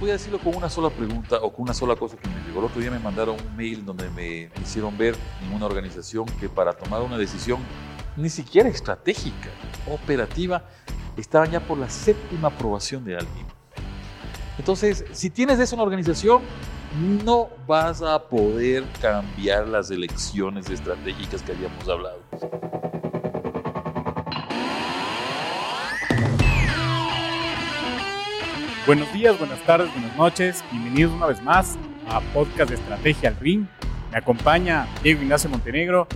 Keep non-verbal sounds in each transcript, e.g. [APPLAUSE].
voy a decirlo con una sola pregunta o con una sola cosa que me llegó. El otro día me mandaron un mail donde me hicieron ver en una organización que para tomar una decisión ni siquiera estratégica, operativa, estaban ya por la séptima aprobación de alguien. Entonces, si tienes eso en la organización, no vas a poder cambiar las elecciones estratégicas que habíamos hablado. Buenos días, buenas tardes, buenas noches. Bienvenidos una vez más a Podcast de Estrategia al Ring. Me acompaña Diego Ignacio Montenegro,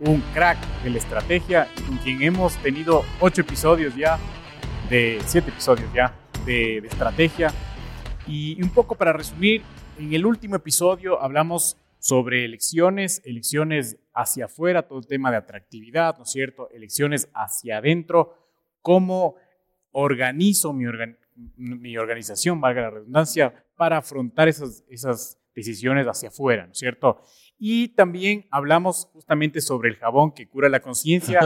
un crack de la estrategia, con quien hemos tenido ocho episodios ya, de siete episodios ya, de, estrategia. Y un poco para resumir, en el último episodio hablamos sobre elecciones, elecciones hacia afuera, todo el tema de atractividad, ¿no es cierto? Elecciones hacia adentro, cómo organizo mi, organ mi organización, valga la redundancia, para afrontar esas, esas decisiones hacia afuera, ¿no es cierto? Y también hablamos justamente sobre el jabón que cura la conciencia.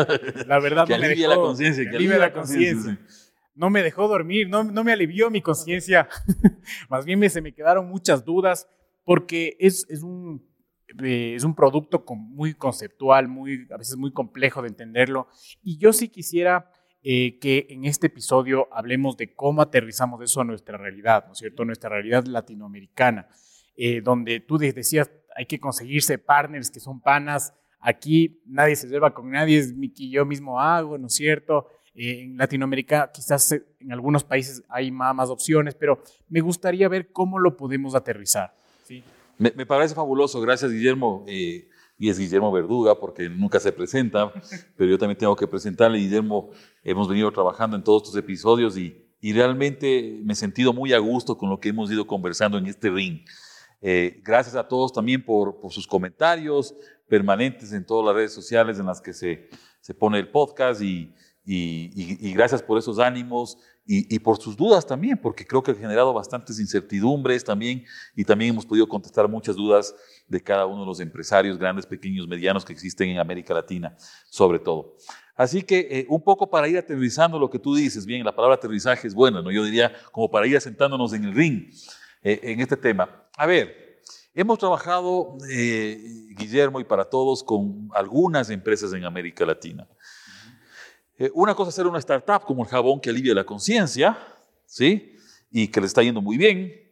La [LAUGHS] verdad que no me dejó, la conciencia, que alivia la conciencia. No me dejó dormir, no, no me alivió mi conciencia. [LAUGHS] Más bien me, se me quedaron muchas dudas porque es, es un, eh, es un producto con, muy conceptual, muy, a veces muy complejo de entenderlo. Y yo sí quisiera eh, que en este episodio hablemos de cómo aterrizamos eso a nuestra realidad, ¿no es cierto? Nuestra realidad latinoamericana, eh, donde tú decías, hay que conseguirse partners que son panas. Aquí nadie se lleva con nadie, es mi que yo mismo hago, ¿no es cierto? Eh, en Latinoamérica quizás en algunos países hay más, más, opciones, pero me gustaría ver cómo lo podemos aterrizar. ¿sí? Me, me parece fabuloso, gracias Guillermo. Eh, y es Guillermo Verduga, porque nunca se presenta, [LAUGHS] pero yo también tengo que presentarle. Guillermo, hemos venido trabajando en todos estos episodios y, y realmente me he sentido muy a gusto con lo que hemos ido conversando en este ring. Eh, gracias a todos también por, por, sus comentarios permanentes en todas las redes sociales en las que se, se pone el podcast y, y, y, y gracias por esos ánimos y, y, por sus dudas también, porque creo que ha generado bastantes incertidumbres también y también hemos podido contestar muchas dudas de cada uno de los empresarios grandes, pequeños, medianos que existen en América Latina, sobre todo. Así que eh, un poco para ir aterrizando lo que tú dices, bien, la palabra aterrizaje es buena, ¿no? Yo diría como para ir asentándonos en el ring eh, en este tema. A ver, hemos trabajado, eh, Guillermo, y para todos, con algunas empresas en América Latina. Una cosa es ser una startup como el jabón que alivia la conciencia, ¿sí? Y que le está yendo muy bien.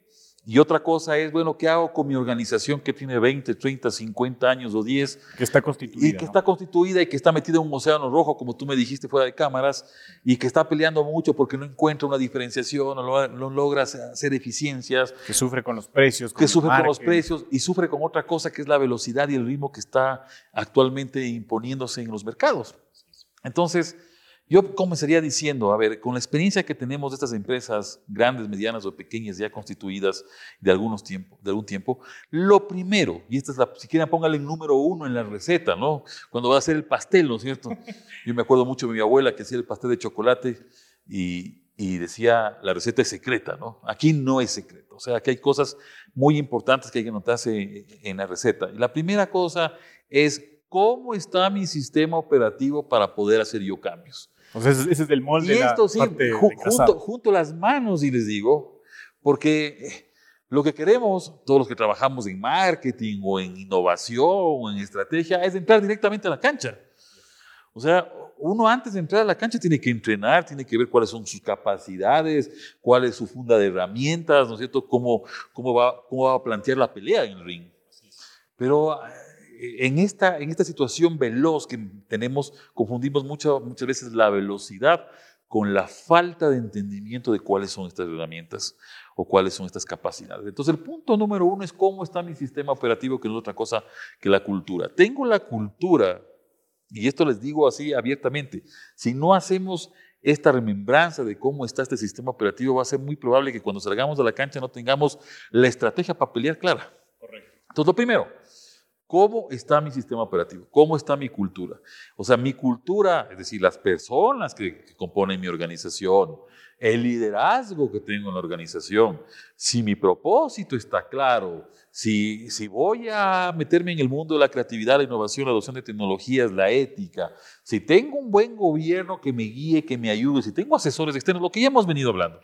Y otra cosa es, bueno, ¿qué hago con mi organización que tiene 20, 30, 50 años o 10? Que está constituida. Y que ¿no? está constituida y que está metida en un océano rojo, como tú me dijiste fuera de cámaras, y que está peleando mucho porque no encuentra una diferenciación, no, no logra hacer eficiencias. Que sufre con los precios. Con que sufre con los precios y sufre con otra cosa que es la velocidad y el ritmo que está actualmente imponiéndose en los mercados. Entonces, yo comenzaría diciendo, a ver, con la experiencia que tenemos de estas empresas grandes, medianas o pequeñas ya constituidas de, algunos tiempo, de algún tiempo, lo primero, y esta es la, si quieren póngale el número uno en la receta, ¿no? Cuando va a hacer el pastel, ¿no es cierto? Yo me acuerdo mucho de mi abuela que hacía el pastel de chocolate y, y decía, la receta es secreta, ¿no? Aquí no es secreto, o sea, aquí hay cosas muy importantes que hay que notarse en la receta. Y la primera cosa es, ¿cómo está mi sistema operativo para poder hacer yo cambios? O sea, ese es el molde. Y esto sí, ju junto, junto, las manos, y les digo, porque lo que queremos, todos los que trabajamos en marketing o en innovación o en estrategia, es entrar directamente a la cancha. O sea, uno antes de entrar a la cancha tiene que entrenar, tiene que ver cuáles son sus capacidades, cuál es su funda de herramientas, ¿no es cierto? Cómo, cómo, va, cómo va a plantear la pelea en el ring. Pero en esta, en esta situación veloz que tenemos, confundimos mucho, muchas veces la velocidad con la falta de entendimiento de cuáles son estas herramientas o cuáles son estas capacidades. Entonces, el punto número uno es cómo está mi sistema operativo, que no es otra cosa que la cultura. Tengo la cultura, y esto les digo así abiertamente, si no hacemos esta remembranza de cómo está este sistema operativo, va a ser muy probable que cuando salgamos de la cancha no tengamos la estrategia para pelear clara. Correcto. Entonces, lo primero, ¿Cómo está mi sistema operativo? ¿Cómo está mi cultura? O sea, mi cultura, es decir, las personas que, que, componen mi organización, el liderazgo que tengo en la organización, si mi propósito está claro, si, si voy a meterme en el mundo de la creatividad, la innovación, la adopción de tecnologías, la ética, si tengo un buen gobierno que me guíe, que me ayude, si tengo asesores externos, lo que ya hemos venido hablando.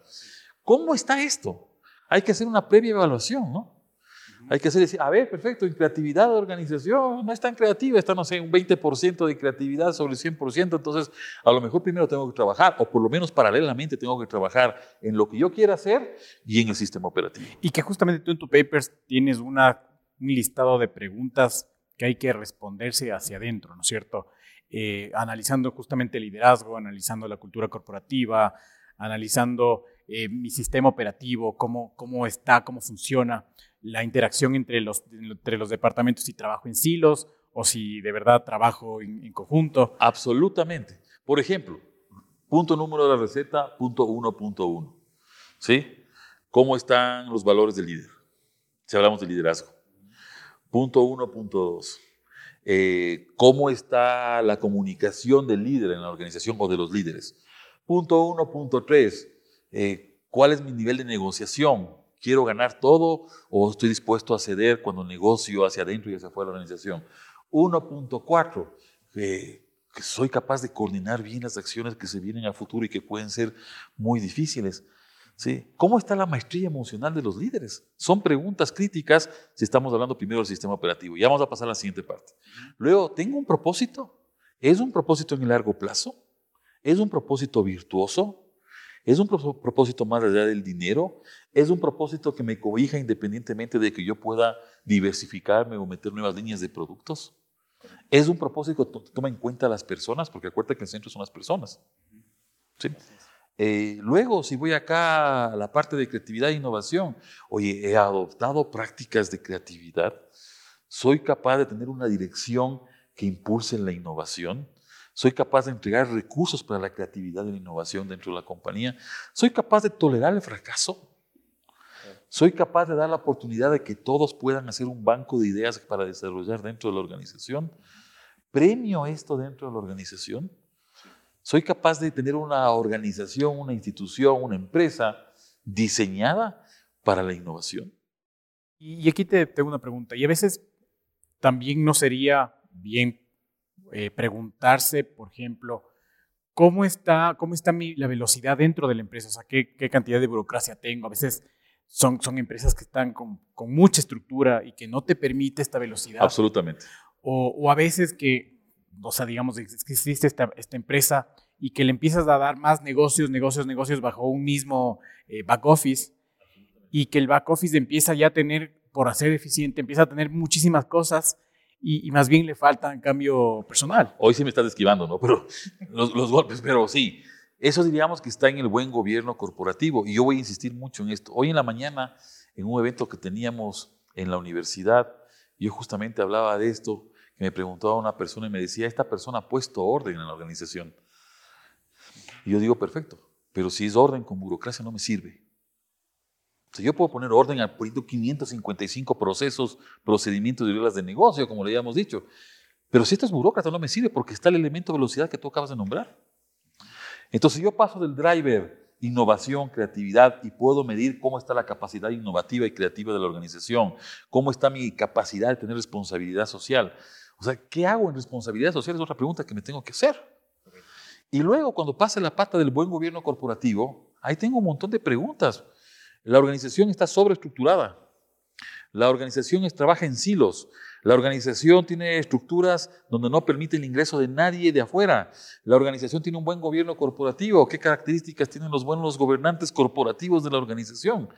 ¿Cómo está esto? hay que hacer una previa evaluación, ¿no? Hay que hacer, a ver, perfecto, en creatividad de organización no es tan creativa, está, no sé, un 20% de creatividad sobre el 100%, entonces a lo mejor primero tengo que trabajar, o por lo menos paralelamente tengo que trabajar en lo que yo quiera hacer y en el sistema operativo. Y que justamente tú en tu papers tienes una, un listado de preguntas que hay que responderse hacia adentro, ¿no es cierto? Eh, analizando justamente el liderazgo, analizando la cultura corporativa, analizando eh, mi sistema operativo, cómo, cómo está, cómo funciona la interacción entre los, entre los departamentos y trabajo en silos o si de verdad trabajo en, conjunto. Absolutamente. Por ejemplo, punto número de la receta, punto 1.1. ¿Sí? ¿Cómo están los valores del líder? Si hablamos de liderazgo. Punto 1.2. Eh, ¿Cómo está la comunicación del líder en la organización o de los líderes? Punto 1.3. Eh, ¿Cuál es mi nivel de negociación? Quiero ganar todo o estoy dispuesto a ceder cuando negocio hacia adentro y hacia afuera de la organización. 1.4, que, soy capaz de coordinar bien las acciones que se vienen a futuro y que pueden ser muy difíciles. ¿Sí? ¿Cómo está la maestría emocional de los líderes? Son preguntas críticas si estamos hablando primero del sistema operativo. Ya vamos a pasar a la siguiente parte. Luego, ¿tengo un propósito? ¿Es un propósito en el largo plazo? ¿Es un propósito virtuoso? ¿Es un propósito más allá del dinero? ¿Es un propósito que me cobija independientemente de que yo pueda diversificarme o meter nuevas líneas de productos? ¿Es un propósito que toma en cuenta a las personas? Porque acuérdate que el centro son las personas. ¿Sí? Eh, luego, si voy acá a la parte de creatividad e innovación, oye, he adoptado prácticas de creatividad, soy capaz de tener una dirección que impulse la innovación, soy capaz de entregar recursos para la creatividad y la innovación dentro de la compañía, soy capaz de tolerar el fracaso, soy capaz de dar la oportunidad de que todos puedan hacer un banco de ideas para desarrollar dentro de la organización, premio esto dentro de la organización, soy capaz de tener una organización, una institución, una empresa diseñada para la innovación. Y aquí te tengo una pregunta, y a veces también no sería bien eh, preguntarse, por ejemplo, ¿cómo está, cómo está mi, la velocidad dentro de la empresa? O sea, ¿qué, ¿qué, cantidad de burocracia tengo? A veces son, son empresas que están con, con, mucha estructura y que no te permite esta velocidad. Absolutamente. O, o a veces que, o sea, digamos, que existe esta, esta, empresa y que le empiezas a dar más negocios, negocios, negocios bajo un mismo eh, back office y que el back office empieza ya a tener, por hacer eficiente, empieza a tener muchísimas cosas y, más bien le falta cambio personal. Hoy sí me estás esquivando, ¿no? [LAUGHS] Pero los, los, golpes, pero sí. Eso diríamos que está en el buen gobierno corporativo y yo voy a insistir mucho en esto. Hoy en la mañana, en un evento que teníamos en la universidad, yo justamente hablaba de esto, que me preguntaba una persona y me decía, esta persona ha puesto orden en la organización. Y yo digo, perfecto, pero si es orden con burocracia no me sirve yo puedo poner orden al proyecto 555 procesos, procedimientos y reglas de negocio, como le habíamos dicho. Pero si esto es burócrata, no me sirve porque está el elemento de velocidad que tú acabas de nombrar. Entonces yo paso del driver innovación, creatividad y puedo medir cómo está la capacidad innovativa y creativa de la organización, cómo está mi capacidad de tener responsabilidad social. O sea, ¿qué hago en responsabilidad social? Es otra pregunta que me tengo que hacer. Y luego, cuando pase la pata del buen gobierno corporativo, ahí tengo un montón de preguntas. La organización está sobreestructurada. La organización trabaja en silos. La organización tiene estructuras donde no permite el ingreso de nadie de afuera. La organización tiene un buen gobierno corporativo. ¿Qué características tienen los buenos gobernantes corporativos de la organización?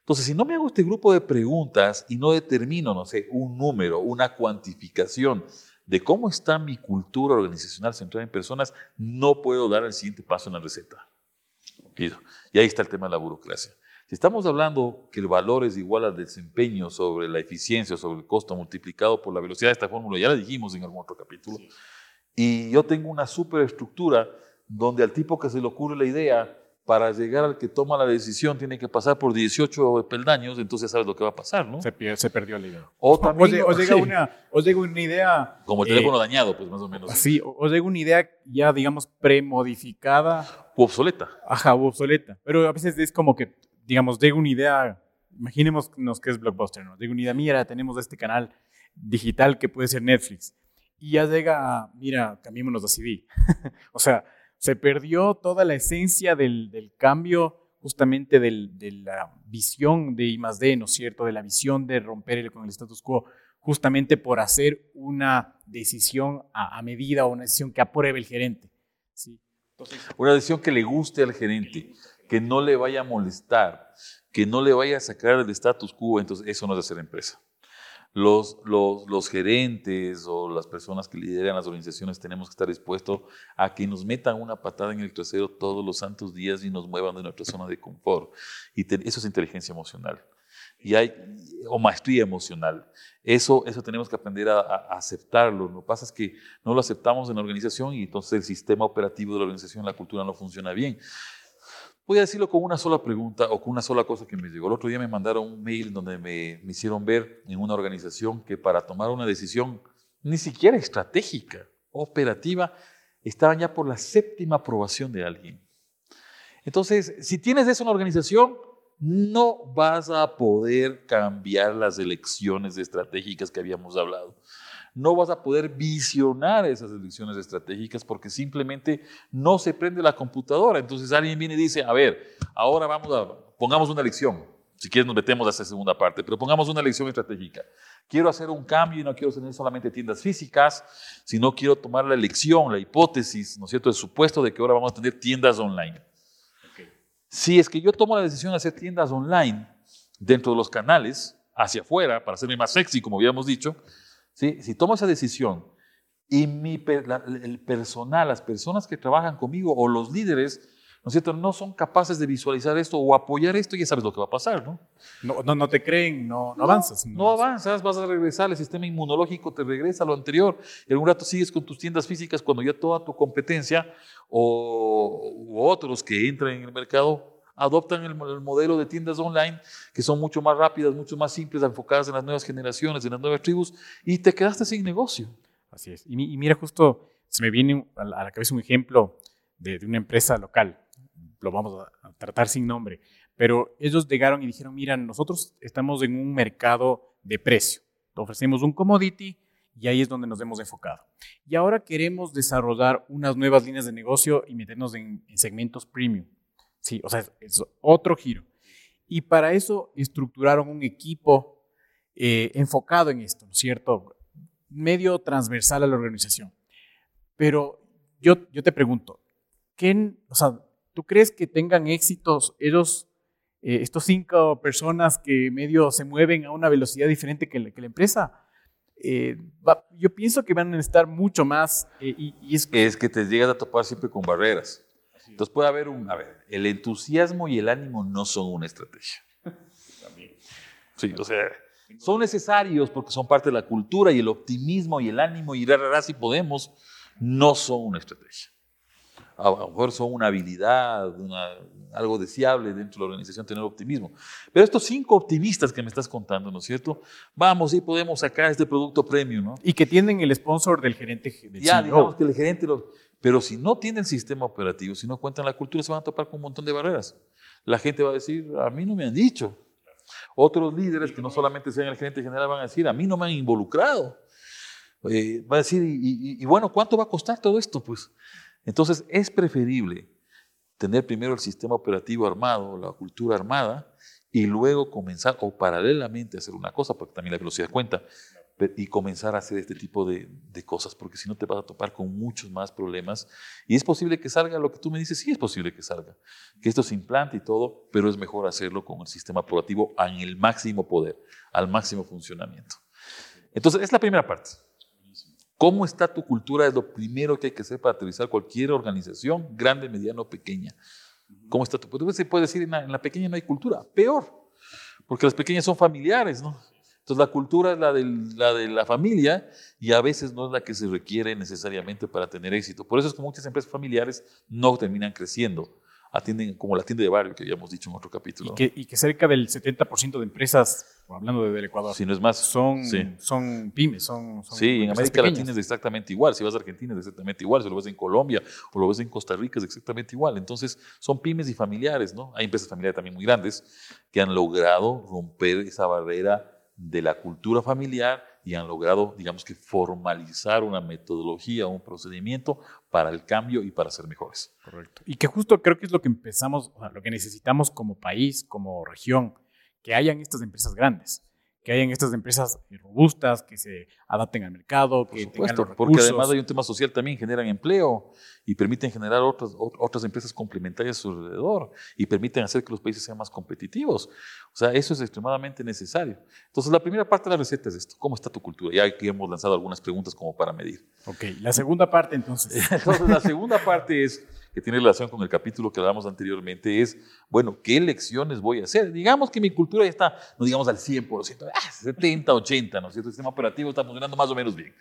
Entonces, si no me hago este grupo de preguntas y no determino, no sé, un número, una cuantificación de cómo está mi cultura organizacional centrada en personas, no puedo dar el siguiente paso en la receta. Y ahí está el tema de la burocracia. Si estamos hablando que el valor es igual al desempeño sobre la eficiencia, sobre el costo multiplicado por la velocidad de esta fórmula, ya la dijimos en algún otro capítulo, y yo tengo una superestructura donde al tipo que se le ocurre la idea, para llegar al que toma la decisión tiene que pasar por 18 peldaños, entonces sabes lo que va a pasar, ¿no? Se, se perdió la idea. O, también, o, llega [LAUGHS] una, o, llega una, idea... Como el teléfono eh, dañado, pues más o menos. Sí, o, llega una idea ya, digamos, premodificada. U obsoleta. Ajá, u obsoleta. Pero a veces es como que digamos, de una idea, imaginémonos que es Blockbuster, ¿no? De una idea, mira, tenemos este canal digital que puede ser Netflix. Y ya llega, mira, cambiémonos a CD. [LAUGHS] o sea, se perdió toda la esencia del, cambio justamente de la visión de I ¿no es cierto? De la visión de romper con el status quo, justamente por hacer una decisión a, medida o una decisión que apruebe el gerente. ¿sí? una decisión que le guste al gerente, que no le vaya a molestar, que no le vaya a sacar el status quo, entonces eso no es hacer empresa. Los, los, gerentes o las personas que lideran las organizaciones tenemos que estar dispuestos a que nos metan una patada en el trasero todos los santos días y nos muevan de nuestra zona de confort. Y eso es inteligencia emocional. Y hay, o maestría emocional. Eso, eso tenemos que aprender a, a, aceptarlo. Lo que pasa es que no lo aceptamos en la organización y entonces el sistema operativo de la organización, la cultura no funciona bien. Voy a decirlo con una sola pregunta o con una sola cosa que me llegó. El otro día me mandaron un mail donde me, me hicieron ver en una organización que para tomar una decisión ni siquiera estratégica, operativa, estaban ya por la séptima aprobación de alguien. Entonces, si tienes eso en la organización, no vas a poder cambiar las elecciones estratégicas que habíamos hablado no vas a poder visionar esas elecciones estratégicas porque simplemente no se prende la computadora. Entonces alguien viene y dice, a ver, ahora vamos a, pongamos una elección. Si quieres nos metemos a esa segunda parte, pero pongamos una elección estratégica. Quiero hacer un cambio y no quiero tener solamente tiendas físicas, sino quiero tomar la elección, la hipótesis, ¿no es cierto?, el supuesto de que ahora vamos a tener tiendas online. Si es que yo tomo la decisión de hacer tiendas online dentro de los canales, hacia afuera, para hacerme más sexy, como habíamos dicho, si tomo esa decisión y mi, el personal, las personas que trabajan conmigo o los líderes, ¿no es cierto?, no son capaces de visualizar esto o apoyar esto, ya sabes lo que va a pasar, ¿no? No, no, te creen, no, no avanzas. No, avanzas, vas a regresar, el sistema inmunológico te regresa a lo anterior, y en un rato sigues con tus tiendas físicas cuando ya toda tu competencia o u otros que entran en el mercado adoptan el, modelo de tiendas online que son mucho más rápidas, mucho más simples, enfocadas en las nuevas generaciones, en las nuevas tribus, y te quedaste sin negocio. Así es. Y, mira, justo se me viene a la cabeza un ejemplo de, una empresa local, lo vamos a tratar sin nombre, pero ellos llegaron y dijeron, mira, nosotros estamos en un mercado de precio, ofrecemos un commodity y ahí es donde nos hemos enfocado. Y ahora queremos desarrollar unas nuevas líneas de negocio y meternos en segmentos premium. Sí, o sea, es otro giro. Y para eso estructuraron un equipo eh, enfocado en esto, ¿no es cierto? Medio transversal a la organización. Pero yo, yo te pregunto, ¿qué, o sea, ¿tú crees que tengan éxitos ellos, eh, estos cinco personas que medio se mueven a una velocidad diferente que la, que la empresa? Eh, yo pienso que van a estar mucho más. y, es, es que te llegas a topar siempre con barreras. Entonces puede haber un, a ver, el entusiasmo y el ánimo no son una estrategia. Sí, o sea, son necesarios porque son parte de la cultura y el optimismo y el ánimo y rara si podemos, no son una estrategia. A lo mejor son una habilidad, algo deseable dentro de la organización tener optimismo. Pero estos cinco optimistas que me estás contando, ¿no es cierto? Vamos y podemos sacar este producto premium, ¿no? Y que tienen el sponsor del gerente. Del ya, digamos que el gerente lo, pero si no tienen sistema operativo, si no cuentan la cultura, se van a topar con un montón de barreras. La gente va a decir, a mí no me han dicho. Otros líderes que no solamente sean el gerente general van a decir, a mí no me han involucrado. Eh, va a decir, y, bueno, ¿cuánto va a costar todo esto? Pues entonces es preferible tener primero el sistema operativo armado, la cultura armada, y luego comenzar o paralelamente hacer una cosa, porque también la velocidad cuenta, y comenzar a hacer este tipo de, cosas, porque si no te vas a topar con muchos más problemas. Y es posible que salga lo que tú me dices, sí es posible que salga, que esto se implante y todo, pero es mejor hacerlo con el sistema proactivo en el máximo poder, al máximo funcionamiento. Entonces, es la primera parte. ¿Cómo está tu cultura? Es lo primero que hay que hacer para aterrizar cualquier organización, grande, mediana o pequeña. ¿Cómo está tu cultura? Se puede decir, en la, en la pequeña no hay cultura. Peor, porque las pequeñas son familiares, ¿no? Entonces la cultura es la de la, de la familia y a veces no es la que se requiere necesariamente para tener éxito. Por eso es que muchas empresas familiares no terminan creciendo. Atienden como la tienda de barrio que habíamos dicho en otro capítulo. Y que, cerca del 70% de empresas, hablando del Ecuador, si no es más, son, son pymes. Son, sí, en América Latina es exactamente igual. Si vas a Argentina es exactamente igual. Si lo ves en Colombia o lo ves en Costa Rica es exactamente igual. Entonces son pymes y familiares. ¿no? Hay empresas familiares también muy grandes que han logrado romper esa barrera de la cultura familiar y han logrado, digamos que, formalizar una metodología, un procedimiento para el cambio y para ser mejores. Correcto. Y que justo creo que es lo que empezamos, o sea, lo que necesitamos como país, como región, que hayan estas empresas grandes que hayan estas empresas robustas, que se adapten al mercado, que Por supuesto, porque además hay un tema social también, generan empleo y permiten generar otras, otras empresas complementarias a su alrededor y permiten hacer que los países sean más competitivos. O sea, eso es extremadamente necesario. Entonces, la primera parte de la receta es esto, ¿cómo está tu cultura? Ya aquí hemos lanzado algunas preguntas como para medir. Ok, la segunda parte entonces. [LAUGHS] entonces, la segunda parte es que tiene relación con el capítulo que hablamos anteriormente, es, bueno, ¿qué lecciones voy a hacer? Digamos que mi cultura ya está, no digamos al 100%, ah, 70, 80, ¿no es cierto? El sistema operativo está funcionando más o menos bien.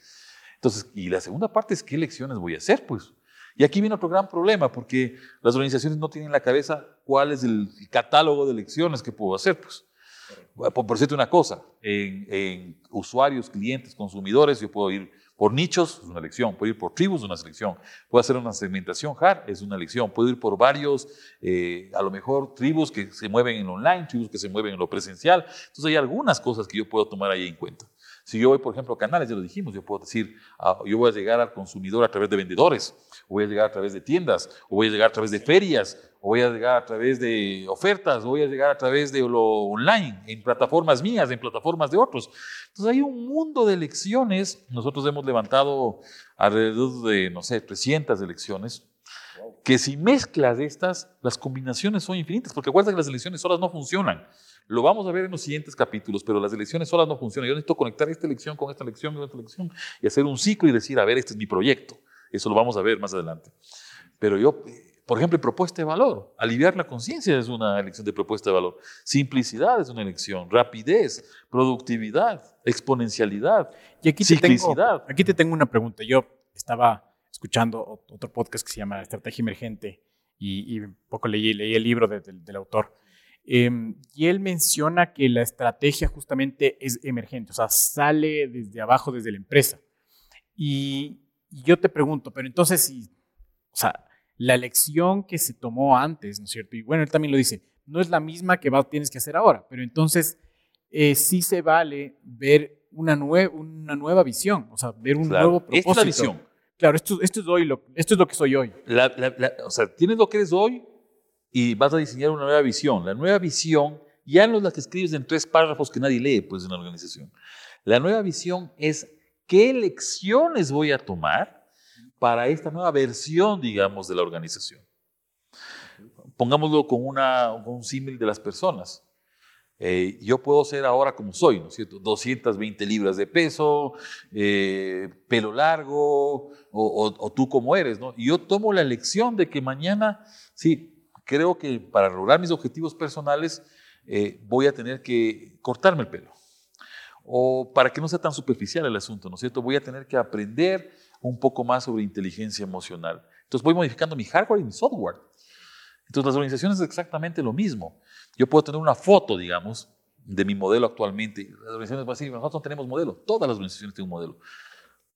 Entonces, y la segunda parte es, ¿qué lecciones voy a hacer? Pues, y aquí viene otro gran problema, porque las organizaciones no tienen en la cabeza cuál es el catálogo de lecciones que puedo hacer, pues. Por, por decirte una cosa, en, en usuarios, clientes, consumidores, yo puedo ir por nichos es una elección, puedo ir por tribus es una selección, puedo hacer una segmentación hard es una elección, puedo ir por varios, eh, a lo mejor tribus que se mueven en online, tribus que se mueven en lo presencial. Entonces hay algunas cosas que yo puedo tomar ahí en cuenta. Si yo voy, por ejemplo, a canales, ya lo dijimos, yo puedo decir, ah, yo voy a llegar al consumidor a través de vendedores, o voy a llegar a través de tiendas, o voy a llegar a través de ferias, o voy a llegar a través de ofertas, o voy a llegar a través de lo online, en plataformas mías, en plataformas de otros. Entonces hay un mundo de elecciones. Nosotros hemos levantado alrededor de, no sé, 300 elecciones, que si mezclas estas, las combinaciones son infinitas, porque acuérdate que las elecciones solas no funcionan. Lo vamos a ver en los siguientes capítulos, pero las elecciones solas no funcionan. Yo necesito conectar esta elección con esta elección con esta elección y hacer un ciclo y decir, a ver, este es mi proyecto. Eso lo vamos a ver más adelante. Pero yo por ejemplo, propuesta de valor. Aliviar la conciencia es una elección de propuesta de valor. Simplicidad es una elección. Rapidez, productividad, exponencialidad, y aquí ciclicidad. aquí te tengo una pregunta. Yo estaba escuchando otro podcast que se llama Estrategia Emergente y, un poco leí, leí el libro del autor. Em, y él menciona que la estrategia justamente es emergente, o sea, sale desde abajo, desde la empresa. Y, y yo te pregunto, pero entonces, si, o sea, la lección que se tomó antes, ¿no es cierto? Y bueno, él también lo dice, no es la misma que tienes que hacer ahora, pero entonces eh, sí se vale ver una, una nueva visión, o sea, ver un nuevo propósito. Esta es la visión. Claro, esto, esto, es hoy lo, esto es lo que soy hoy. o sea, tienes lo que eres hoy y vas a diseñar una nueva visión. La nueva visión ya no es la que escribes en tres párrafos que nadie lee pues, en la organización. La nueva visión es qué lecciones voy a tomar para esta nueva versión, digamos, de la organización. Pongámoslo con, una, un símil de las personas. Eh, yo puedo ser ahora como soy, ¿no es cierto? 220 libras de peso, eh, pelo largo, o, tú como eres, ¿no? Y yo tomo la elección de que mañana, sí, creo que para lograr mis objetivos personales eh, voy a tener que cortarme el pelo. O para que no sea tan superficial el asunto, ¿no es cierto? Voy a tener que aprender un poco más sobre inteligencia emocional. Entonces voy modificando mi hardware y mi software. Entonces las organizaciones es exactamente lo mismo. Yo puedo tener una foto, digamos, de mi modelo actualmente. Las organizaciones van a decir, nosotros no tenemos modelo. Todas las organizaciones tienen un modelo.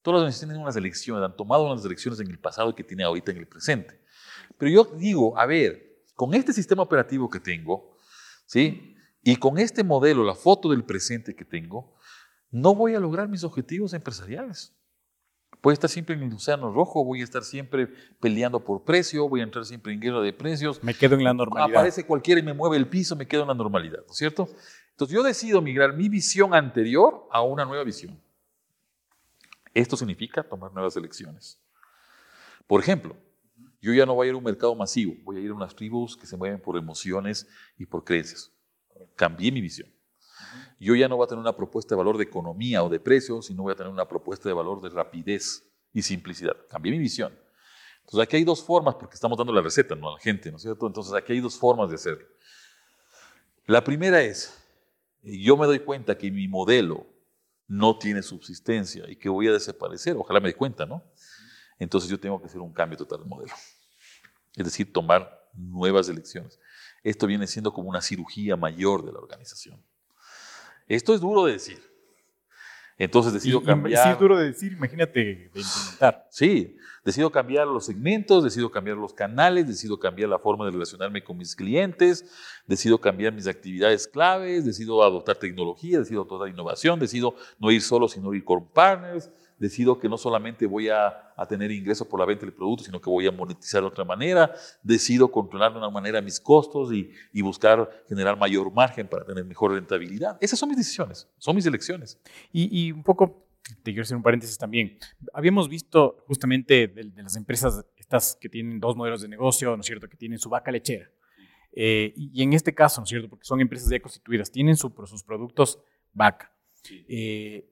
Todas las organizaciones tienen unas elecciones, han tomado unas elecciones en el pasado que tienen ahorita en el presente. Pero yo digo, a ver, con este sistema operativo que tengo, ¿sí? Y con este modelo, la foto del presente que tengo, no voy a lograr mis objetivos empresariales. Voy a estar siempre en el océano rojo, voy a estar siempre peleando por precio, voy a entrar siempre en guerra de precios. Me quedo en la normalidad. Aparece cualquiera y me mueve el piso, me quedo en la normalidad, ¿no es cierto? Entonces yo decido migrar mi visión anterior a una nueva visión. Esto significa tomar nuevas elecciones. Por ejemplo, yo ya no voy a ir a un mercado masivo, voy a ir a unas tribus que se mueven por emociones y por creencias. Cambié mi visión yo ya no voy a tener una propuesta de valor de economía o de precios, sino voy a tener una propuesta de valor de rapidez y simplicidad. Cambié mi visión. Entonces aquí hay dos formas, porque estamos dando la receta ¿no? a la gente, ¿no es cierto? Entonces aquí hay dos formas de hacerlo. La primera es, yo me doy cuenta que mi modelo no tiene subsistencia y que voy a desaparecer, ojalá me dé cuenta, ¿no? Entonces yo tengo que hacer un cambio total de modelo. Es decir, tomar nuevas elecciones. Esto viene siendo como una cirugía mayor de la organización. Esto es duro de decir. Entonces decido cambiar. Sí, es duro de decir, imagínate de implementar. Sí, decido cambiar los segmentos, decido cambiar los canales, decido cambiar la forma de relacionarme con mis clientes, decido cambiar mis actividades claves, decido adoptar tecnología, decido adoptar innovación, decido no ir solo, sino ir con partners, decido que no solamente voy a, a tener ingresos por la venta del producto, sino que voy a monetizar de otra manera, decido controlar de una manera mis costos y, y buscar generar mayor margen para tener mejor rentabilidad. Esas son mis decisiones, son mis elecciones. Y, y un poco, te quiero hacer un paréntesis también, habíamos visto justamente de, de las empresas estas que tienen dos modelos de negocio, ¿no es cierto?, que tienen su vaca lechera. Eh, y en este caso, ¿no es cierto?, porque son empresas ya constituidas, tienen su, sus productos vaca. Eh,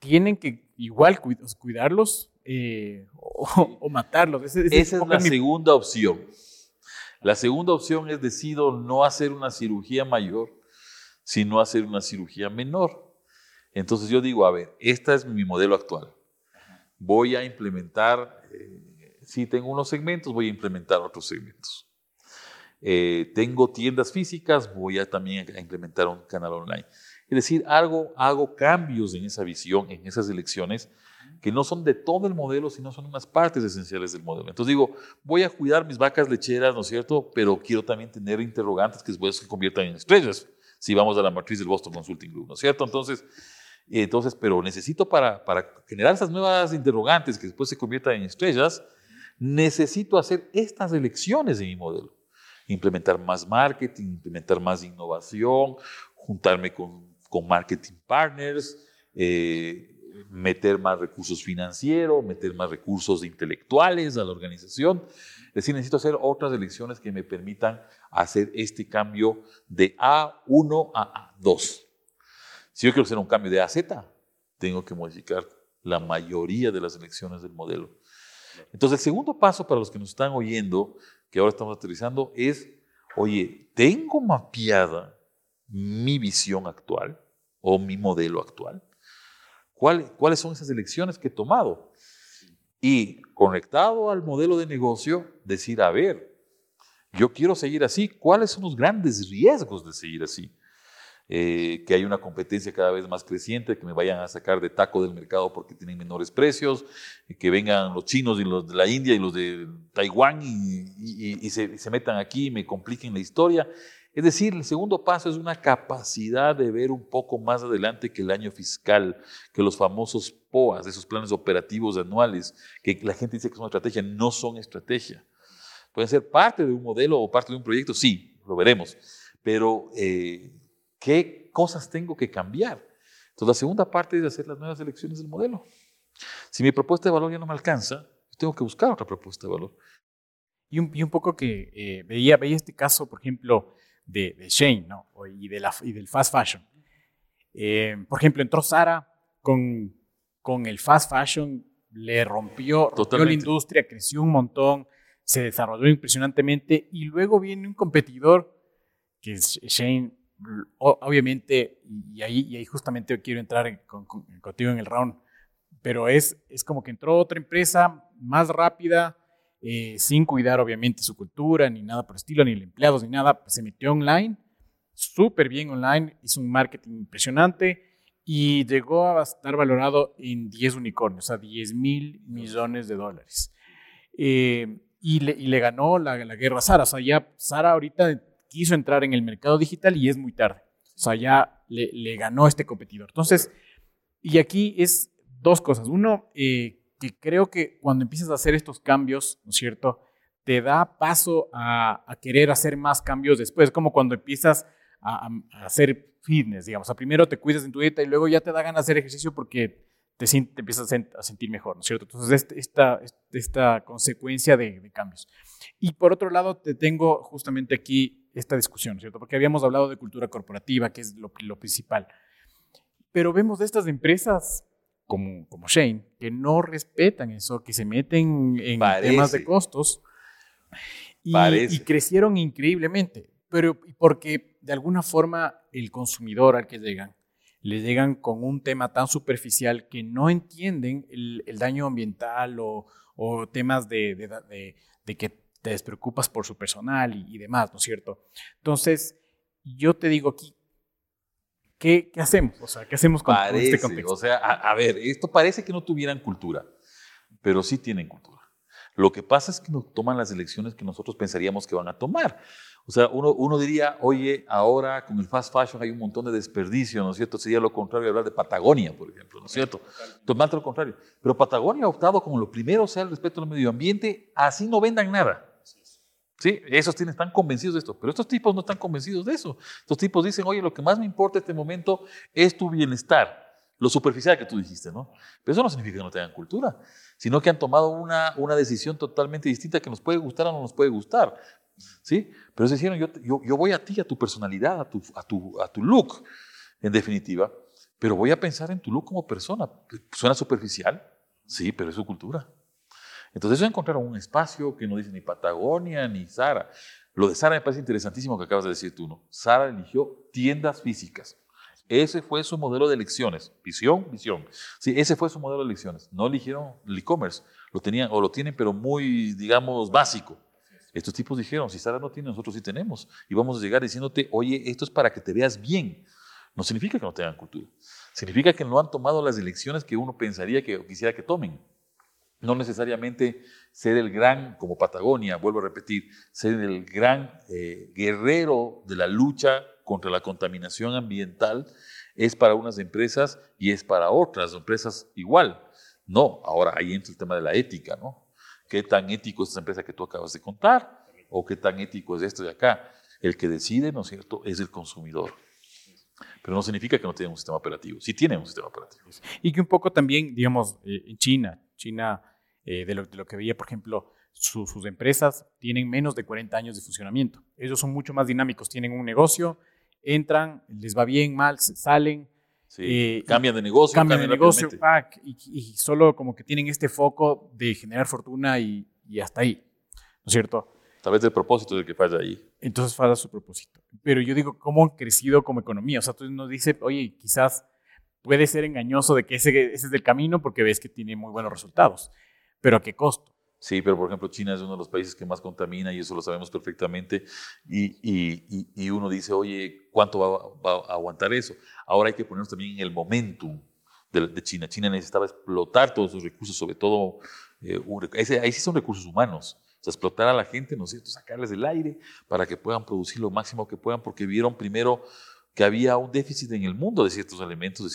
tienen que igual cuidarlos eh, [LAUGHS] o, o, matarlos. Ese, ese Esa es, la mi... segunda opción. La segunda opción es decido no hacer una cirugía mayor, sino hacer una cirugía menor. Entonces yo digo, a ver, este es mi modelo actual. Voy a implementar, eh, si tengo unos segmentos, voy a implementar otros segmentos. Eh, tengo tiendas físicas, voy a también a implementar un canal online. Es decir, hago, hago cambios en esa visión, en esas elecciones, que no son de todo el modelo, sino son unas partes esenciales del modelo. Entonces digo, voy a cuidar mis vacas lecheras, ¿no es cierto? Pero quiero también tener interrogantes que después se conviertan en estrellas, si vamos a la matriz del Boston Consulting Group, ¿no es cierto? Entonces, entonces pero necesito para, para generar esas nuevas interrogantes que después se conviertan en estrellas, necesito hacer estas elecciones en mi modelo. Implementar más marketing, implementar más innovación, juntarme con con marketing partners, eh, meter más recursos financieros, meter más recursos intelectuales a la organización. Es decir, necesito hacer otras elecciones que me permitan hacer este cambio de A1 a A2. Si yo quiero hacer un cambio de A a Z, tengo que modificar la mayoría de las elecciones del modelo. Entonces, el segundo paso para los que nos están oyendo, que ahora estamos aterrizando, es, oye, tengo mapeada mi visión actual o mi modelo actual? ¿Cuál, ¿Cuáles son esas elecciones que he tomado? Y conectado al modelo de negocio, decir, a ver, yo quiero seguir así, ¿cuáles son los grandes riesgos de seguir así? Eh, que hay una competencia cada vez más creciente, que me vayan a sacar de taco del mercado porque tienen menores precios, que vengan los chinos y los de la India y los de Taiwán y, se, y se, metan aquí y me compliquen la historia. Es decir, el segundo paso es una capacidad de ver un poco más adelante que el año fiscal, que los famosos POAS, esos planes operativos anuales, que la gente dice que son estrategia, no son estrategia. Pueden ser parte de un modelo o parte de un proyecto, sí, lo veremos, pero eh, ¿qué cosas tengo que cambiar? Entonces, la segunda parte es hacer las nuevas elecciones del modelo. Si mi propuesta de valor ya no me alcanza, tengo que buscar otra propuesta de valor. Y un, y un poco que eh, veía, veía este caso, por ejemplo, de, de Shane ¿no? y, de la, y del fast fashion. Eh, por ejemplo, entró Sara con, con el fast fashion, le rompió, rompió la industria, creció un montón, se desarrolló impresionantemente y luego viene un competidor que es Shane, obviamente, y ahí, y ahí justamente quiero entrar con, con, contigo en el round, pero es, es como que entró otra empresa más rápida, eh, sin cuidar obviamente su cultura, ni nada por el estilo, ni empleados, ni nada, pues se metió online, súper bien online, hizo un marketing impresionante y llegó a estar valorado en 10 unicornios, o sea, 10 mil millones de dólares. Eh, y, le, y, le, ganó la, la guerra a Sara, o sea, ya Sara ahorita quiso entrar en el mercado digital y es muy tarde, o sea, ya le, le ganó este competidor. Entonces, y aquí es dos cosas. Uno, eh, que creo que cuando empiezas a hacer estos cambios, ¿no es cierto? Te da paso a, a querer hacer más cambios después, como cuando empiezas a, a, hacer fitness, digamos. O sea, primero te cuidas en tu dieta y luego ya te da ganas de hacer ejercicio porque te, te empiezas a sentir mejor, ¿no es cierto? Entonces, este, esta, esta consecuencia de, de, cambios. Y por otro lado, te tengo justamente aquí esta discusión, ¿no es cierto? Porque habíamos hablado de cultura corporativa, que es lo, lo principal. Pero vemos de estas empresas como, como Shane, que no respetan eso, que se meten en Parece. temas de costos y, y, crecieron increíblemente. Pero porque de alguna forma el consumidor al que llegan, le llegan con un tema tan superficial que no entienden el, el daño ambiental o, o temas de, de, de, de, que te despreocupas por su personal y, y demás, ¿no es cierto? Entonces, yo te digo aquí, ¿Qué, ¿Qué, hacemos? O sea, ¿qué hacemos con, parece, con este contexto? O sea, a, a, ver, esto parece que no tuvieran cultura, pero sí tienen cultura. Lo que pasa es que no toman las elecciones que nosotros pensaríamos que van a tomar. O sea, uno, uno diría, oye, ahora con el fast fashion hay un montón de desperdicio, ¿no es cierto? Sería lo contrario de hablar de Patagonia, por ejemplo, ¿no es cierto? Totalmente lo contrario. Pero Patagonia ha optado como lo primero, sea el respeto al medio ambiente, así no vendan nada. Sí, esos tienen, están convencidos de esto, pero estos tipos no están convencidos de eso. Estos tipos dicen, oye, lo que más me importa en este momento es tu bienestar, lo superficial que tú dijiste, ¿no? Pero eso no significa que no tengan cultura, sino que han tomado una, una decisión totalmente distinta que nos puede gustar o no nos puede gustar. ¿Sí? Pero ellos dijeron, yo, yo, yo, voy a ti, a tu personalidad, a tu, a, tu, a tu look, en definitiva, pero voy a pensar en tu look como persona. ¿Suena superficial? Sí, pero es su cultura. Entonces ellos encontraron un espacio que no dice ni Patagonia ni Sara. Lo de Sara me parece interesantísimo que acabas de decir tú, ¿no? Sara eligió tiendas físicas. Ese fue su modelo de elecciones. Visión, visión. Sí, ese fue su modelo de elecciones. No eligieron el e-commerce. Lo tenían, o lo tienen, pero muy, digamos, básico. Estos tipos dijeron, si Sara no tiene, nosotros sí tenemos. Y vamos a llegar diciéndote, oye, esto es para que te veas bien. No significa que no tengan cultura. Significa que no han tomado las elecciones que uno pensaría que quisiera que tomen. No necesariamente ser el gran, como Patagonia, vuelvo a repetir, ser el gran eh, guerrero de la lucha contra la contaminación ambiental es para unas empresas y es para otras empresas igual. No, ahora ahí entra el tema de la ética, ¿no? ¿Qué tan ético es esa empresa que tú acabas de contar? ¿O qué tan ético es esto de acá? El que decide, ¿no es cierto?, es el consumidor. Pero no significa que no tenga un sistema operativo. Sí tiene un sistema operativo. Y que un poco también, digamos, eh, en China, China eh, de, lo, que veía, por ejemplo, sus empresas tienen menos de 40 años de funcionamiento. Ellos son mucho más dinámicos, tienen un negocio, entran, les va bien, mal, salen. Eh, cambian de negocio. Cambian de negocio, y, solo como que tienen este foco de generar fortuna y, hasta ahí, ¿no es cierto? Tal vez el propósito es el que falla ahí. Entonces falla su propósito. Pero yo digo, ¿cómo han crecido como economía? O sea, tú nos dices, oye, quizás puede ser engañoso de que ese, ese es el camino porque ves que tiene muy buenos resultados pero ¿a qué costo? Sí, pero por ejemplo China es uno de los países que más contamina y eso lo sabemos perfectamente y, y, y uno dice, oye, ¿cuánto va, a aguantar eso? Ahora hay que ponernos también en el momentum de, China. China necesitaba explotar todos sus recursos, sobre todo, eh, ahí sí son recursos humanos. Explotar a la gente, ¿no es cierto? Sacarles el aire para que puedan producir lo máximo que puedan, porque vieron primero que había un déficit en el mundo de ciertos elementos,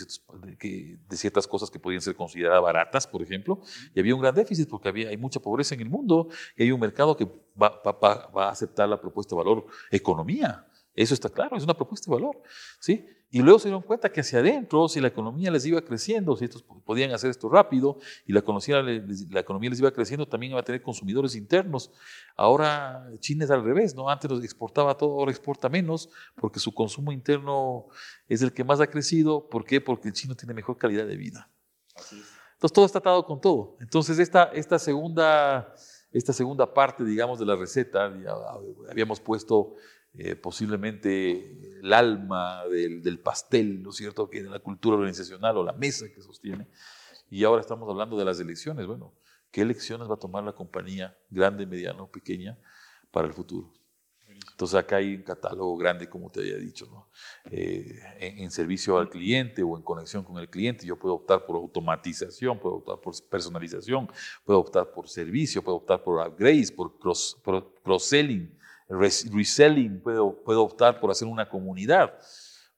de, ciertas cosas que podían ser consideradas baratas, por ejemplo, y había un gran déficit porque había, hay mucha pobreza en el mundo y hay un mercado que va, va a aceptar la propuesta de valor economía. Eso está claro, es una propuesta de valor. ¿sí? Y luego se dieron cuenta que hacia adentro, si la economía les iba creciendo, si estos podían hacer esto rápido y la economía, la economía les iba creciendo, también iba a tener consumidores internos. Ahora China es al revés, ¿no? Antes los exportaba todo, ahora exporta menos porque su consumo interno es el que más ha crecido. ¿Por qué? Porque el chino tiene mejor calidad de vida. Entonces todo está atado con todo. Entonces esta, esta, segunda, esta segunda parte, digamos, de la receta, habíamos puesto eh, posiblemente el alma del, pastel, ¿no es cierto?, que de la cultura organizacional o la mesa que sostiene. Y ahora estamos hablando de las elecciones. Bueno, ¿qué elecciones va a tomar la compañía, grande, mediana o pequeña, para el futuro? Entonces acá hay un catálogo grande, como te había dicho, ¿no? Eh, en, servicio al cliente o en conexión con el cliente. Yo puedo optar por automatización, puedo optar por personalización, puedo optar por servicio, puedo optar por upgrades, por cross-selling. cross selling reselling, puedo, puedo optar por hacer una comunidad.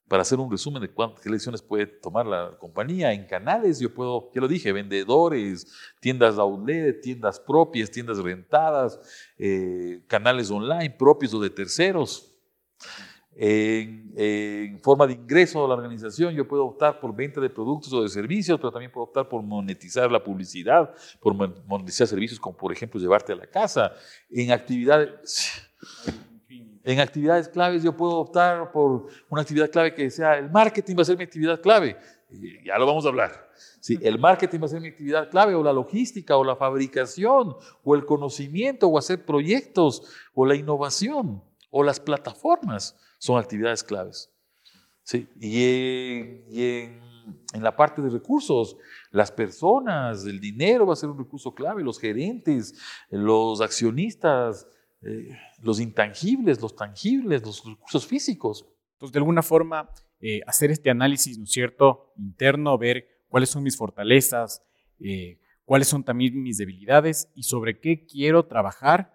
Para hacer un resumen de cuántas elecciones puede tomar la compañía, en canales yo puedo, ya lo dije, vendedores, tiendas outlet, tiendas propias, tiendas rentadas, eh, canales online propios o de terceros. En, en, forma de ingreso a la organización, yo puedo optar por venta de productos o de servicios, pero también puedo optar por monetizar la publicidad, por monetizar servicios como, por ejemplo, llevarte a la casa. En actividades en actividades claves yo puedo optar por una actividad clave que sea el marketing va a ser mi actividad clave. ya lo vamos a hablar. Sí, el marketing va a ser mi actividad clave o la logística o la fabricación o el conocimiento o hacer proyectos o la innovación o las plataformas son actividades claves. Sí, y, en, en la parte de recursos, las personas, el dinero va a ser un recurso clave, los gerentes, los accionistas, eh, los intangibles, los tangibles, los recursos físicos. Entonces, de alguna forma, eh, hacer este análisis, ¿no es cierto?, interno, ver cuáles son mis fortalezas, eh, cuáles son también mis debilidades y sobre qué quiero trabajar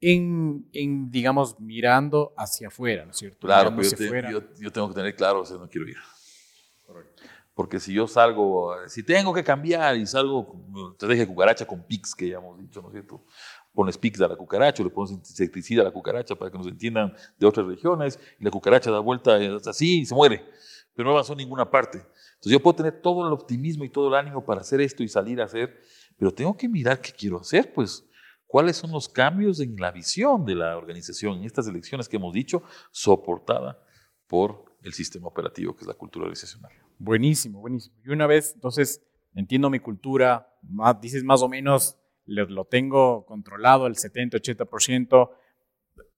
en, en digamos, mirando hacia afuera, ¿no es cierto? Claro, pero yo, yo, tengo que tener claro si no quiero ir. Porque si yo salgo, si tengo que cambiar y salgo, te deje cucaracha con pics, que ya hemos dicho, ¿no es cierto? Pones pics a la cucaracha, le pones insecticida a la cucaracha para que nos entiendan de otras regiones, y la cucaracha da vuelta así y se muere, pero no avanzó en ninguna parte. Entonces yo puedo tener todo el optimismo y todo el ánimo para hacer esto y salir a hacer, pero tengo que mirar qué quiero hacer, pues cuáles son los cambios en la visión de la organización en estas elecciones que hemos dicho, soportada por el sistema operativo que es la cultura organizacional. Buenísimo, buenísimo. Y una vez, entonces, entiendo mi cultura, más, dices más o menos, lo, tengo controlado el 70-80%,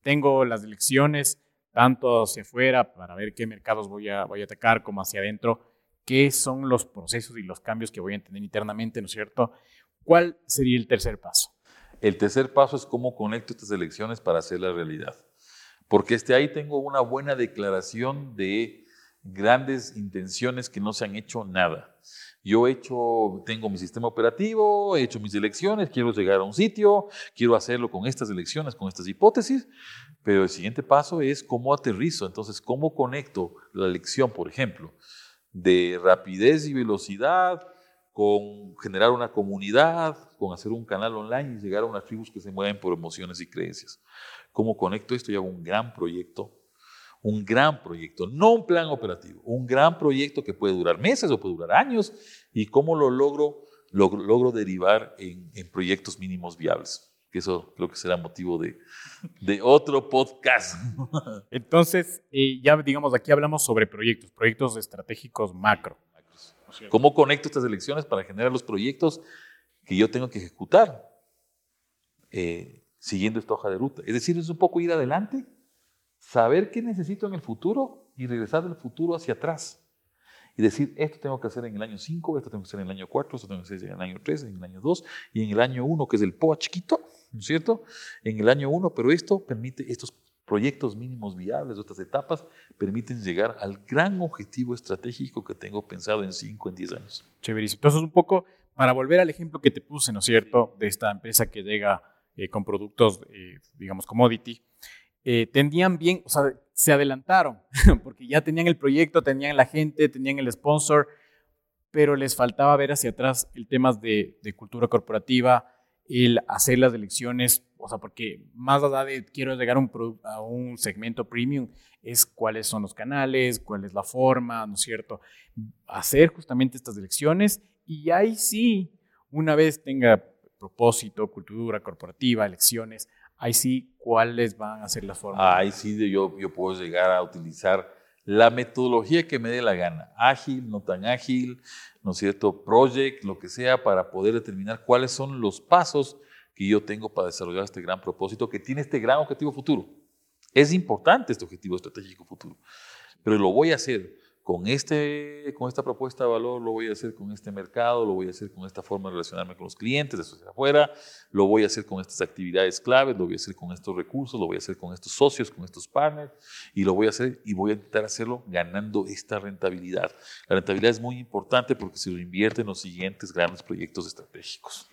tengo las elecciones, tanto hacia afuera, para ver qué mercados voy a, atacar, como hacia adentro, qué son los procesos y los cambios que voy a entender internamente, ¿no es cierto? ¿Cuál sería el tercer paso? El tercer paso es cómo conecto estas elecciones para hacer la realidad. Porque este, ahí tengo una buena declaración de grandes intenciones que no se han hecho nada. Yo he hecho, tengo mi sistema operativo, he hecho mis elecciones, quiero llegar a un sitio, quiero hacerlo con estas elecciones, con estas hipótesis, pero el siguiente paso es cómo aterrizo, entonces cómo conecto la elección, por ejemplo, de rapidez y velocidad, con generar una comunidad, con hacer un canal online y llegar a unas tribus que se mueven por emociones y creencias. ¿Cómo conecto esto y hago un gran proyecto un gran proyecto, no un plan operativo, un gran proyecto que puede durar meses o puede durar años y cómo lo logro, logro derivar en, proyectos mínimos viables. Que eso creo que será motivo de, de otro podcast. [LAUGHS] Entonces, eh, ya digamos, aquí hablamos sobre proyectos, proyectos estratégicos macro. ¿Cómo conecto estas elecciones para generar los proyectos que yo tengo que ejecutar eh, siguiendo esta hoja de ruta? Es decir, es un poco ir adelante saber qué necesito en el futuro y regresar del futuro hacia atrás. Y decir, esto tengo que hacer en el año 5, esto tengo que hacer en el año 4, esto tengo que hacer en el año 3, en el año 2 y en el año 1, que es el POA chiquito, ¿no es cierto? En el año 1, pero esto permite, estos proyectos mínimos viables, otras etapas, permiten llegar al gran objetivo estratégico que tengo pensado en 5, en 10 años. Chéverísimo. Entonces, un poco para volver al ejemplo que te puse, ¿no es cierto?, de esta empresa que llega eh, con productos, eh, digamos, commodity, eh, bien, o sea, se adelantaron, [LAUGHS] porque ya tenían el proyecto, tenían la gente, tenían el sponsor, pero les faltaba ver hacia atrás el tema de, cultura corporativa, el hacer las elecciones, o sea, porque más allá de quiero llegar un, a un segmento premium, es cuáles son los canales, cuál es la forma, ¿no es cierto? Hacer justamente estas elecciones y ahí sí, una vez tenga propósito, cultura corporativa, elecciones, ahí sí, ¿cuáles van a ser las formas? Ahí sí, yo, yo puedo llegar a utilizar la metodología que me dé la gana, ágil, no tan ágil, ¿no es cierto? Project, lo que sea, para poder determinar cuáles son los pasos que yo tengo para desarrollar este gran propósito que tiene este gran objetivo futuro. Es importante este objetivo estratégico futuro, pero lo voy a hacer con, este, con esta propuesta de valor lo voy a hacer con este mercado, lo voy a hacer con esta forma de relacionarme con los clientes, eso hacia afuera, lo voy a hacer con estas actividades claves, lo voy a hacer con estos recursos, lo voy a hacer con estos socios, con estos partners, y lo voy a hacer y voy a intentar hacerlo ganando esta rentabilidad. La rentabilidad es muy importante porque se lo invierte en los siguientes grandes proyectos estratégicos.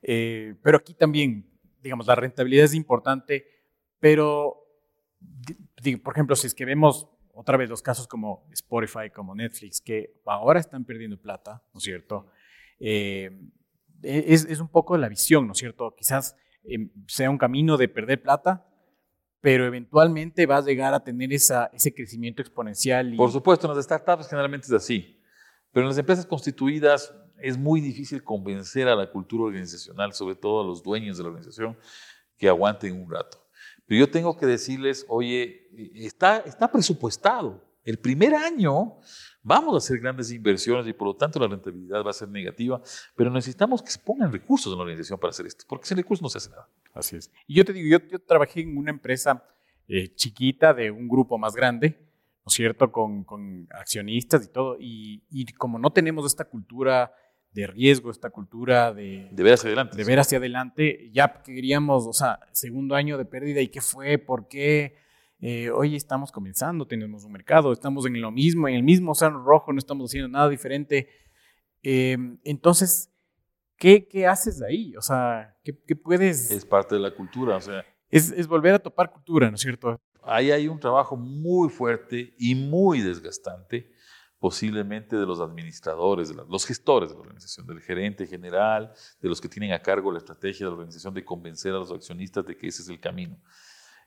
Eh, pero aquí también, digamos, la rentabilidad es importante, pero, por ejemplo, si es que vemos otra vez los casos como Spotify, como Netflix, que ahora están perdiendo plata, ¿no es cierto? Eh, es, es, un poco la visión, ¿no es cierto? Quizás em, sea un camino de perder plata, pero eventualmente va a llegar a tener esa, ese crecimiento exponencial. Por supuesto, en las startups generalmente es así, pero en las empresas constituidas es muy difícil convencer a la cultura organizacional, sobre todo a los dueños de la organización, que aguanten un rato. Pero yo tengo que decirles, oye, está, está presupuestado. El primer año vamos a hacer grandes inversiones y por lo tanto la rentabilidad va a ser negativa, pero necesitamos que se pongan recursos en la organización para hacer esto, porque sin recursos no se hace nada. Así es. Y yo te digo, yo, yo trabajé en una empresa eh, chiquita de un grupo más grande, ¿no es cierto?, con, con accionistas y todo, y, y como no tenemos esta cultura de riesgo, esta cultura de, de ver hacia adelante. De ver hacia adelante. Ya queríamos, o sea, segundo año de pérdida, ¿y qué fue? ¿Por qué? Eh, hoy estamos comenzando, tenemos un mercado, estamos en lo mismo, en el mismo océano rojo, no estamos haciendo nada diferente. Em, entonces, ¿qué, qué haces ahí? O sea, ¿qué, qué puedes...? Es parte de la cultura, o sea... Es, es, volver a topar cultura, ¿no es cierto? Ahí hay un trabajo muy fuerte y muy desgastante, posiblemente de los administradores, de los gestores de la organización, del gerente general, de los que tienen a cargo la estrategia de la organización, de convencer a los accionistas de que ese es el camino.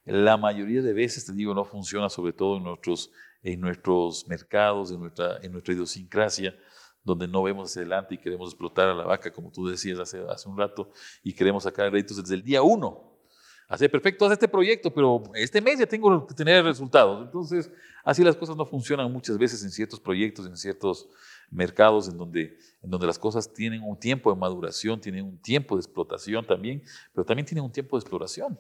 La mayoría de veces, te digo, no funciona, sobre todo en nuestros, en nuestros mercados, en nuestra, en nuestra idiosincrasia, donde no vemos hacia adelante y queremos explotar a la vaca, como tú decías hace, hace un rato, y queremos sacar réditos desde el día uno. Hace perfecto, haz este proyecto, pero este mes ya tengo que tener resultados. Entonces, así las cosas no funcionan muchas veces en ciertos proyectos, en ciertos mercados en donde, en donde las cosas tienen un tiempo de maduración, tienen un tiempo de explotación también, pero también tienen un tiempo de exploración.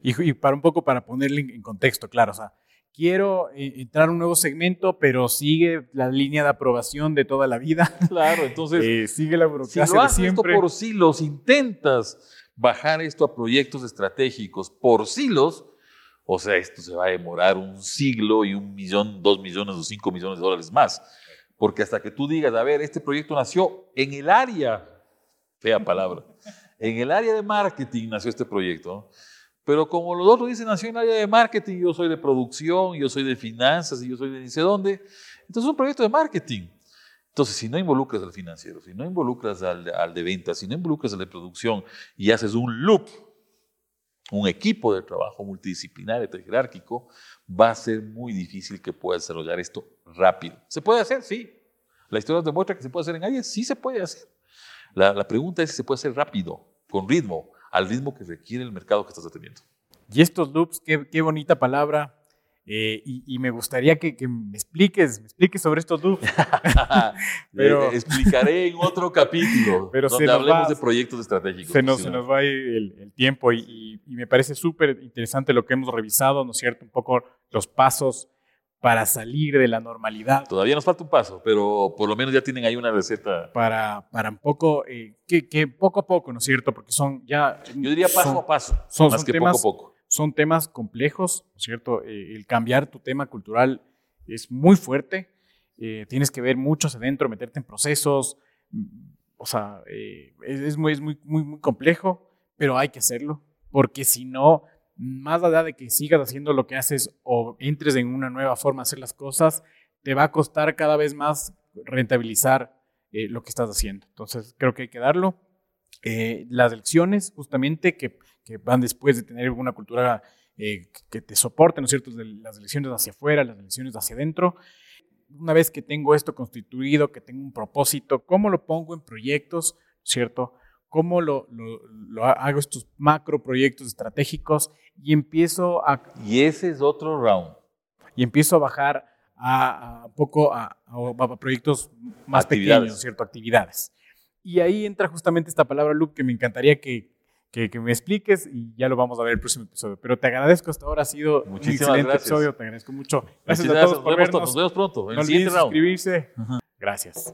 Y, para un poco para ponerle en contexto, claro, o sea, quiero eh, entrar a un nuevo segmento, pero sigue la línea de aprobación de toda la vida. Claro, entonces [LAUGHS] eh, sigue la burocracia si lo haces de siempre. Esto por silos, intentas bajar esto a proyectos estratégicos por silos, o sea, esto se va a demorar un siglo y un millón, dos millones o cinco millones de dólares más. Porque hasta que tú digas, a ver, este proyecto nació en el área, fea palabra, en el área de marketing nació este proyecto. Pero como los otros dicen, nació en el área de marketing, yo soy de producción, yo soy de finanzas y yo soy de dice dónde. Entonces es un proyecto de marketing. Entonces, si no involucras al financiero, si no involucras al, al de ventas, si no involucras al de producción y haces un loop, un equipo de trabajo multidisciplinario, jerárquico, va a ser muy difícil que puedas desarrollar esto rápido. ¿Se puede hacer? Sí. La historia nos demuestra que se puede hacer en áreas, sí se puede hacer. La, la pregunta es si se puede hacer rápido, con ritmo, al ritmo que requiere el mercado que estás atendiendo. Y estos loops, qué, qué bonita palabra. Eh, y, y, me gustaría que, que, me expliques, me expliques sobre estos [LAUGHS] loops. [LAUGHS] pero explicaré en otro capítulo [LAUGHS] pero donde hablemos va, de proyectos estratégicos. Se nos, se nos va el, el tiempo y, y, y me parece súper interesante lo que hemos revisado, ¿no es cierto? Un poco los pasos para salir de la normalidad. Todavía nos falta un paso, pero por lo menos ya tienen ahí una receta. Para, para un poco, eh, que, que, poco a poco, ¿no es cierto? Porque son ya... Yo diría paso son, a paso, son, más son que temas, poco a poco. Son temas complejos, ¿no es cierto? Eh, el cambiar tu tema cultural es muy fuerte. Eh, tienes que ver mucho hacia adentro, meterte en procesos. O sea, eh, es, muy, es muy, muy, muy complejo, pero hay que hacerlo. Porque si no, más allá de que sigas haciendo lo que haces o entres en una nueva forma de hacer las cosas, te va a costar cada vez más rentabilizar eh, lo que estás haciendo. Entonces, creo que hay que darlo. Las lecciones, justamente, que, que, van después de tener una cultura eh, que te soporte, ¿no es cierto? Las elecciones hacia afuera, las elecciones hacia adentro. Una vez que tengo esto constituido, que tengo un propósito, ¿cómo lo pongo en proyectos, ¿cierto? cómo lo, lo, lo, hago estos macro proyectos estratégicos y empiezo a... Y ese es otro round. Y empiezo a bajar a, a poco a, a, a, proyectos más pequeños, ¿cierto? Actividades. Y ahí entra justamente esta palabra loop que me encantaría que, que, que, me expliques y ya lo vamos a ver el próximo episodio. Pero te agradezco hasta ahora, ha sido Muchísimas un excelente gracias. episodio, te agradezco mucho. Gracias Muchísimas a todos por nos vemos, vernos. Nos vemos pronto, en no el siguiente round. suscribirse. Gracias.